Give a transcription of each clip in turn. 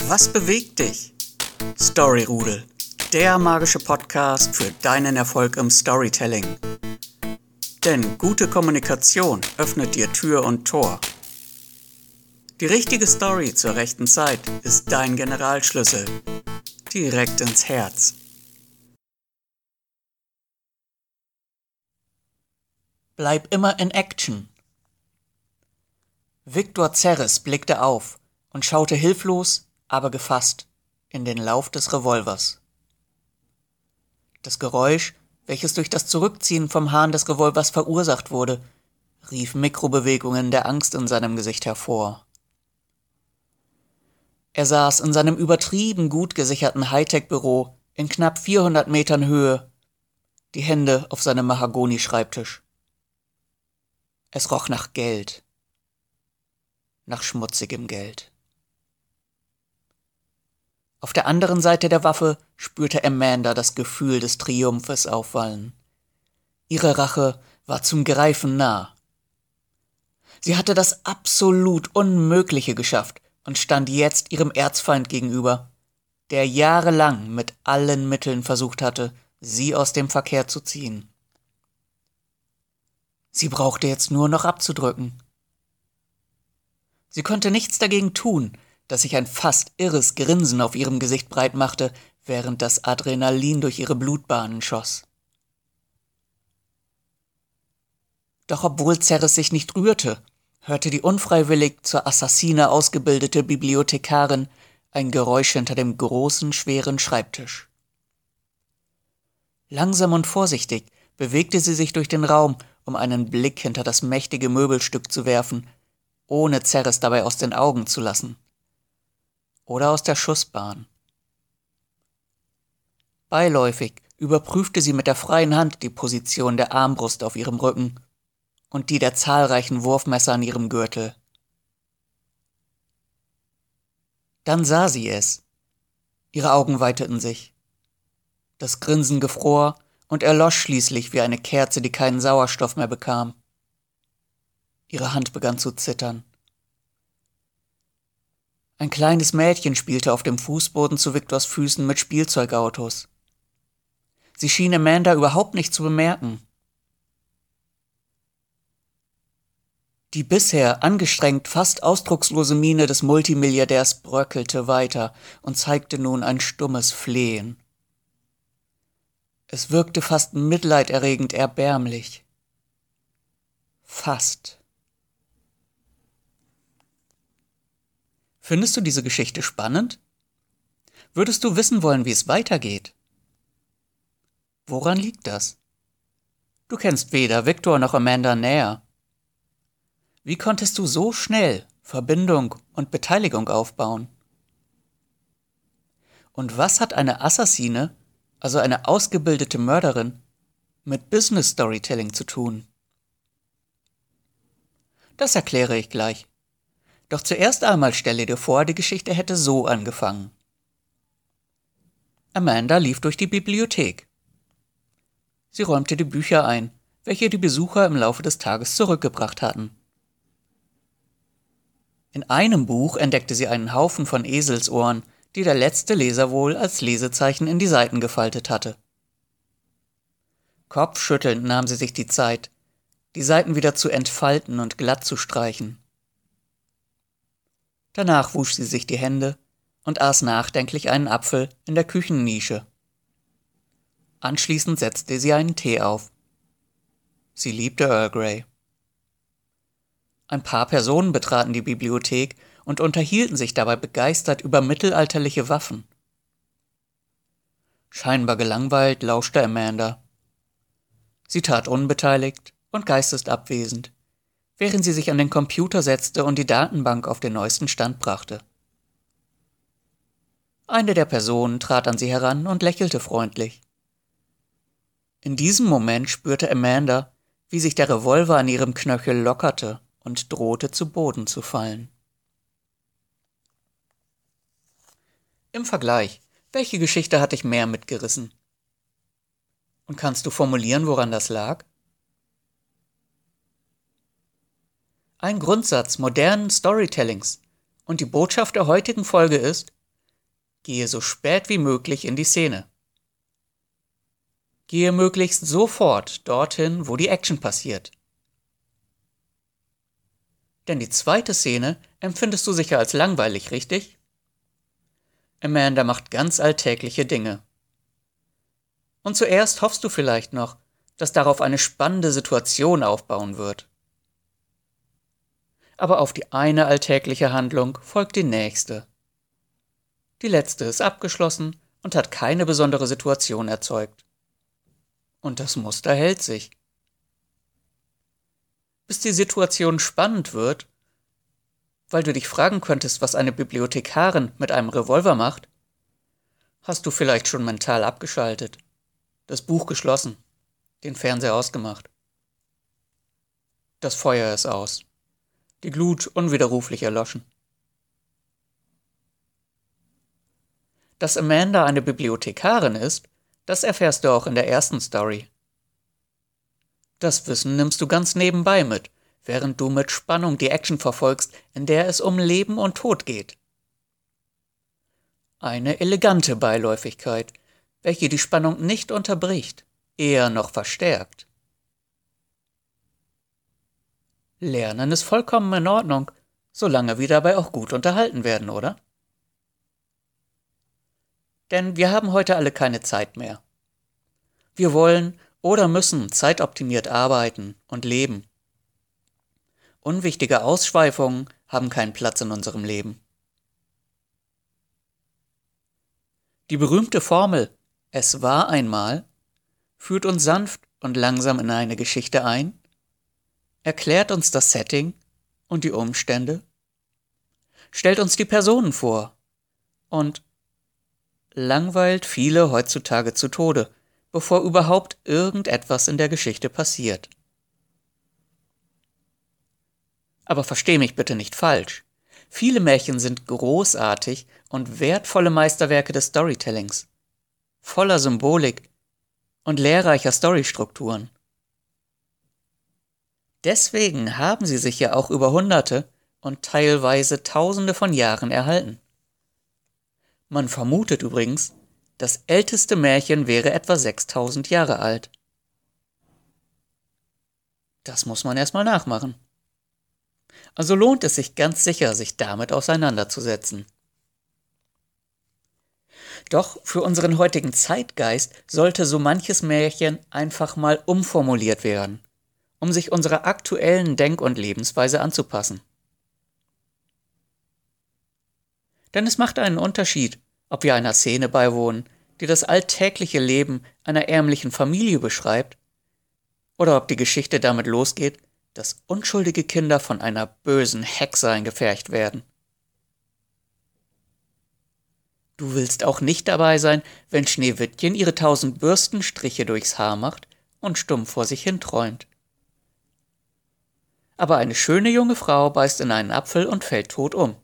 Was bewegt dich? Storyrudel, der magische Podcast für deinen Erfolg im Storytelling. Denn gute Kommunikation öffnet dir Tür und Tor. Die richtige Story zur rechten Zeit ist dein Generalschlüssel. Direkt ins Herz. Bleib immer in Action. Viktor Zerres blickte auf und schaute hilflos, aber gefasst in den Lauf des Revolvers. Das Geräusch, welches durch das Zurückziehen vom Hahn des Revolvers verursacht wurde, rief Mikrobewegungen der Angst in seinem Gesicht hervor. Er saß in seinem übertrieben gut gesicherten Hightech-Büro in knapp 400 Metern Höhe, die Hände auf seinem Mahagoni-Schreibtisch. Es roch nach Geld, nach schmutzigem Geld. Auf der anderen Seite der Waffe spürte Amanda das Gefühl des Triumphes aufwallen. Ihre Rache war zum Greifen nah. Sie hatte das absolut Unmögliche geschafft und stand jetzt ihrem Erzfeind gegenüber, der jahrelang mit allen Mitteln versucht hatte, sie aus dem Verkehr zu ziehen. Sie brauchte jetzt nur noch abzudrücken. Sie konnte nichts dagegen tun, dass sich ein fast irres Grinsen auf ihrem Gesicht breit machte, während das Adrenalin durch ihre Blutbahnen schoss. Doch obwohl Ceres sich nicht rührte, hörte die unfreiwillig zur Assassine ausgebildete Bibliothekarin ein Geräusch hinter dem großen, schweren Schreibtisch. Langsam und vorsichtig bewegte sie sich durch den Raum, um einen Blick hinter das mächtige Möbelstück zu werfen, ohne Ceres dabei aus den Augen zu lassen oder aus der Schussbahn. Beiläufig überprüfte sie mit der freien Hand die Position der Armbrust auf ihrem Rücken und die der zahlreichen Wurfmesser an ihrem Gürtel. Dann sah sie es. Ihre Augen weiteten sich. Das Grinsen gefror und erlosch schließlich wie eine Kerze, die keinen Sauerstoff mehr bekam. Ihre Hand begann zu zittern. Ein kleines Mädchen spielte auf dem Fußboden zu Viktors Füßen mit Spielzeugautos. Sie schien Amanda überhaupt nicht zu bemerken. Die bisher angestrengt fast ausdruckslose Miene des Multimilliardärs bröckelte weiter und zeigte nun ein stummes Flehen. Es wirkte fast mitleiderregend erbärmlich. Fast. Findest du diese Geschichte spannend? Würdest du wissen wollen, wie es weitergeht? Woran liegt das? Du kennst weder Victor noch Amanda näher. Wie konntest du so schnell Verbindung und Beteiligung aufbauen? Und was hat eine Assassine, also eine ausgebildete Mörderin, mit Business Storytelling zu tun? Das erkläre ich gleich. Doch zuerst einmal stelle dir vor, die Geschichte hätte so angefangen. Amanda lief durch die Bibliothek. Sie räumte die Bücher ein, welche die Besucher im Laufe des Tages zurückgebracht hatten. In einem Buch entdeckte sie einen Haufen von Eselsohren, die der letzte Leser wohl als Lesezeichen in die Seiten gefaltet hatte. Kopfschüttelnd nahm sie sich die Zeit, die Seiten wieder zu entfalten und glatt zu streichen. Danach wusch sie sich die Hände und aß nachdenklich einen Apfel in der Küchennische. Anschließend setzte sie einen Tee auf. Sie liebte Earl Grey. Ein paar Personen betraten die Bibliothek und unterhielten sich dabei begeistert über mittelalterliche Waffen. Scheinbar gelangweilt lauschte Amanda. Sie tat unbeteiligt und geistesabwesend während sie sich an den Computer setzte und die Datenbank auf den neuesten Stand brachte. Eine der Personen trat an sie heran und lächelte freundlich. In diesem Moment spürte Amanda, wie sich der Revolver an ihrem Knöchel lockerte und drohte zu Boden zu fallen. Im Vergleich, welche Geschichte hat dich mehr mitgerissen? Und kannst du formulieren, woran das lag? Ein Grundsatz modernen Storytellings. Und die Botschaft der heutigen Folge ist, Gehe so spät wie möglich in die Szene. Gehe möglichst sofort dorthin, wo die Action passiert. Denn die zweite Szene empfindest du sicher als langweilig, richtig? Amanda macht ganz alltägliche Dinge. Und zuerst hoffst du vielleicht noch, dass darauf eine spannende Situation aufbauen wird. Aber auf die eine alltägliche Handlung folgt die nächste. Die letzte ist abgeschlossen und hat keine besondere Situation erzeugt. Und das Muster hält sich. Bis die Situation spannend wird, weil du dich fragen könntest, was eine Bibliothekarin mit einem Revolver macht, hast du vielleicht schon mental abgeschaltet, das Buch geschlossen, den Fernseher ausgemacht. Das Feuer ist aus, die Glut unwiderruflich erloschen. Dass Amanda eine Bibliothekarin ist, das erfährst du auch in der ersten Story. Das Wissen nimmst du ganz nebenbei mit, während du mit Spannung die Action verfolgst, in der es um Leben und Tod geht. Eine elegante Beiläufigkeit, welche die Spannung nicht unterbricht, eher noch verstärkt. Lernen ist vollkommen in Ordnung, solange wir dabei auch gut unterhalten werden, oder? Denn wir haben heute alle keine Zeit mehr. Wir wollen oder müssen zeitoptimiert arbeiten und leben. Unwichtige Ausschweifungen haben keinen Platz in unserem Leben. Die berühmte Formel Es war einmal führt uns sanft und langsam in eine Geschichte ein, erklärt uns das Setting und die Umstände, stellt uns die Personen vor und langweilt viele heutzutage zu Tode, bevor überhaupt irgendetwas in der Geschichte passiert. Aber versteh mich bitte nicht falsch. Viele Märchen sind großartig und wertvolle Meisterwerke des Storytellings, voller Symbolik und lehrreicher Storystrukturen. Deswegen haben sie sich ja auch über Hunderte und teilweise Tausende von Jahren erhalten. Man vermutet übrigens, das älteste Märchen wäre etwa 6000 Jahre alt. Das muss man erstmal nachmachen. Also lohnt es sich ganz sicher, sich damit auseinanderzusetzen. Doch für unseren heutigen Zeitgeist sollte so manches Märchen einfach mal umformuliert werden, um sich unserer aktuellen Denk- und Lebensweise anzupassen. Denn es macht einen Unterschied, ob wir einer Szene beiwohnen, die das alltägliche Leben einer ärmlichen Familie beschreibt, oder ob die Geschichte damit losgeht, dass unschuldige Kinder von einer bösen Hexe eingepfercht werden. Du willst auch nicht dabei sein, wenn Schneewittchen ihre tausend Bürstenstriche durchs Haar macht und stumm vor sich hin träumt. Aber eine schöne junge Frau beißt in einen Apfel und fällt tot um.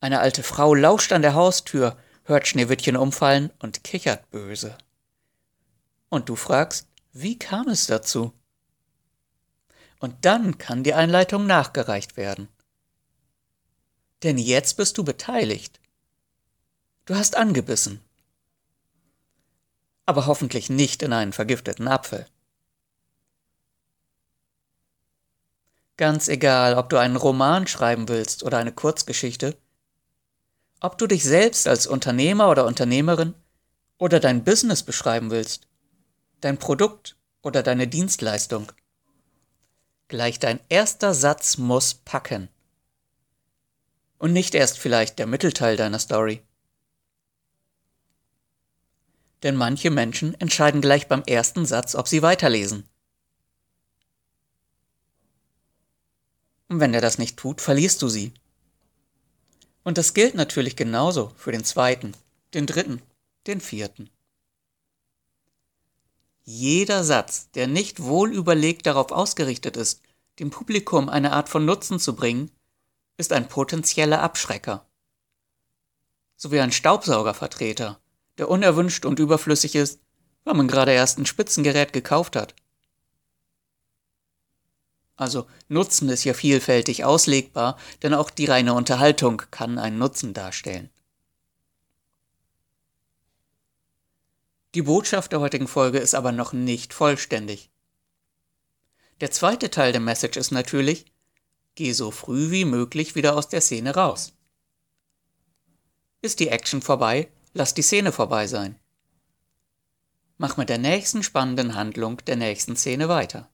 Eine alte Frau lauscht an der Haustür, hört Schneewittchen umfallen und kichert böse. Und du fragst, wie kam es dazu? Und dann kann die Einleitung nachgereicht werden. Denn jetzt bist du beteiligt. Du hast angebissen. Aber hoffentlich nicht in einen vergifteten Apfel. Ganz egal, ob du einen Roman schreiben willst oder eine Kurzgeschichte, ob du dich selbst als Unternehmer oder Unternehmerin oder dein Business beschreiben willst, dein Produkt oder deine Dienstleistung. Gleich dein erster Satz muss packen. Und nicht erst vielleicht der Mittelteil deiner Story. Denn manche Menschen entscheiden gleich beim ersten Satz, ob sie weiterlesen. Und wenn er das nicht tut, verlierst du sie. Und das gilt natürlich genauso für den zweiten, den dritten, den vierten. Jeder Satz, der nicht wohl überlegt darauf ausgerichtet ist, dem Publikum eine Art von Nutzen zu bringen, ist ein potenzieller Abschrecker. So wie ein Staubsaugervertreter, der unerwünscht und überflüssig ist, weil man gerade erst ein Spitzengerät gekauft hat. Also Nutzen ist ja vielfältig auslegbar, denn auch die reine Unterhaltung kann einen Nutzen darstellen. Die Botschaft der heutigen Folge ist aber noch nicht vollständig. Der zweite Teil der Message ist natürlich, geh so früh wie möglich wieder aus der Szene raus. Ist die Action vorbei, lass die Szene vorbei sein. Mach mit der nächsten spannenden Handlung der nächsten Szene weiter.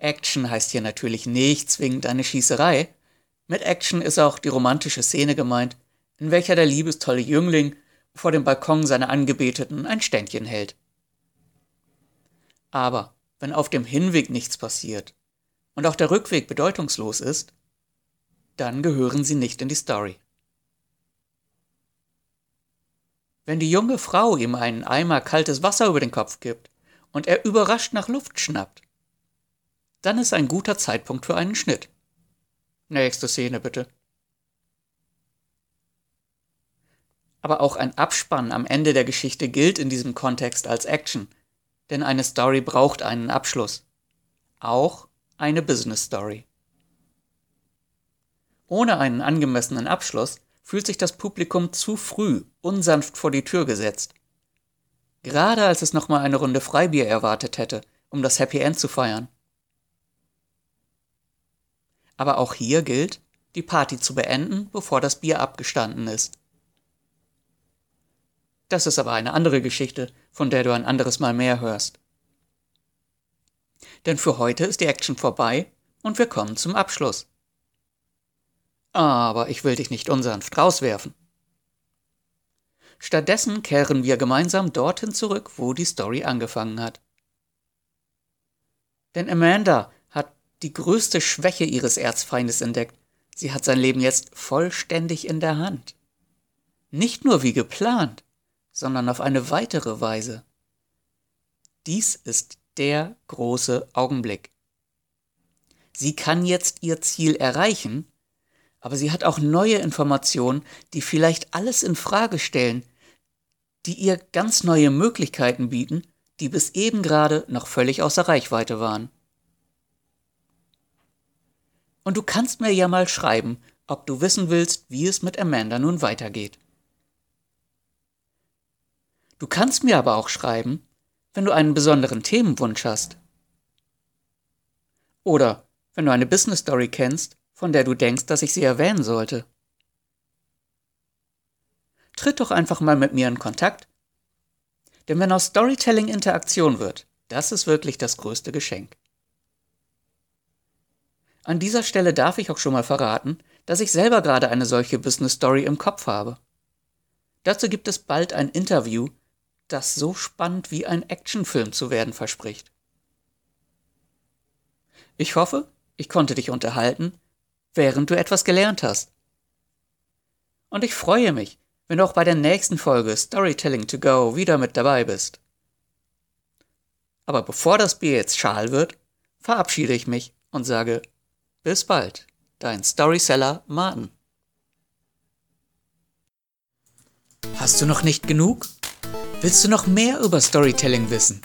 Action heißt hier natürlich nicht zwingend eine Schießerei. Mit Action ist auch die romantische Szene gemeint, in welcher der liebestolle Jüngling vor dem Balkon seiner Angebeteten ein Ständchen hält. Aber wenn auf dem Hinweg nichts passiert und auch der Rückweg bedeutungslos ist, dann gehören sie nicht in die Story. Wenn die junge Frau ihm einen Eimer kaltes Wasser über den Kopf gibt und er überrascht nach Luft schnappt, dann ist ein guter Zeitpunkt für einen Schnitt. Nächste Szene bitte. Aber auch ein Abspann am Ende der Geschichte gilt in diesem Kontext als Action, denn eine Story braucht einen Abschluss. Auch eine Business Story. Ohne einen angemessenen Abschluss fühlt sich das Publikum zu früh unsanft vor die Tür gesetzt. Gerade als es nochmal eine Runde Freibier erwartet hätte, um das Happy End zu feiern. Aber auch hier gilt, die Party zu beenden, bevor das Bier abgestanden ist. Das ist aber eine andere Geschichte, von der du ein anderes Mal mehr hörst. Denn für heute ist die Action vorbei und wir kommen zum Abschluss. Aber ich will dich nicht unsanft rauswerfen. Stattdessen kehren wir gemeinsam dorthin zurück, wo die Story angefangen hat. Denn Amanda die größte Schwäche ihres Erzfeindes entdeckt. Sie hat sein Leben jetzt vollständig in der Hand. Nicht nur wie geplant, sondern auf eine weitere Weise. Dies ist der große Augenblick. Sie kann jetzt ihr Ziel erreichen, aber sie hat auch neue Informationen, die vielleicht alles in Frage stellen, die ihr ganz neue Möglichkeiten bieten, die bis eben gerade noch völlig außer Reichweite waren. Und du kannst mir ja mal schreiben, ob du wissen willst, wie es mit Amanda nun weitergeht. Du kannst mir aber auch schreiben, wenn du einen besonderen Themenwunsch hast. Oder wenn du eine Business Story kennst, von der du denkst, dass ich sie erwähnen sollte. Tritt doch einfach mal mit mir in Kontakt. Denn wenn aus Storytelling Interaktion wird, das ist wirklich das größte Geschenk. An dieser Stelle darf ich auch schon mal verraten, dass ich selber gerade eine solche Business Story im Kopf habe. Dazu gibt es bald ein Interview, das so spannend wie ein Actionfilm zu werden verspricht. Ich hoffe, ich konnte dich unterhalten, während du etwas gelernt hast. Und ich freue mich, wenn du auch bei der nächsten Folge Storytelling to Go wieder mit dabei bist. Aber bevor das Bier jetzt schal wird, verabschiede ich mich und sage bis bald, dein Storyseller Martin. Hast du noch nicht genug? Willst du noch mehr über Storytelling wissen?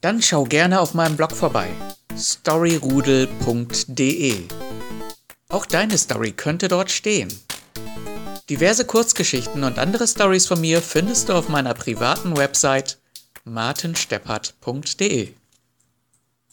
Dann schau gerne auf meinem Blog vorbei storyrudel.de. Auch deine Story könnte dort stehen. Diverse Kurzgeschichten und andere Stories von mir findest du auf meiner privaten Website martinsteppert.de.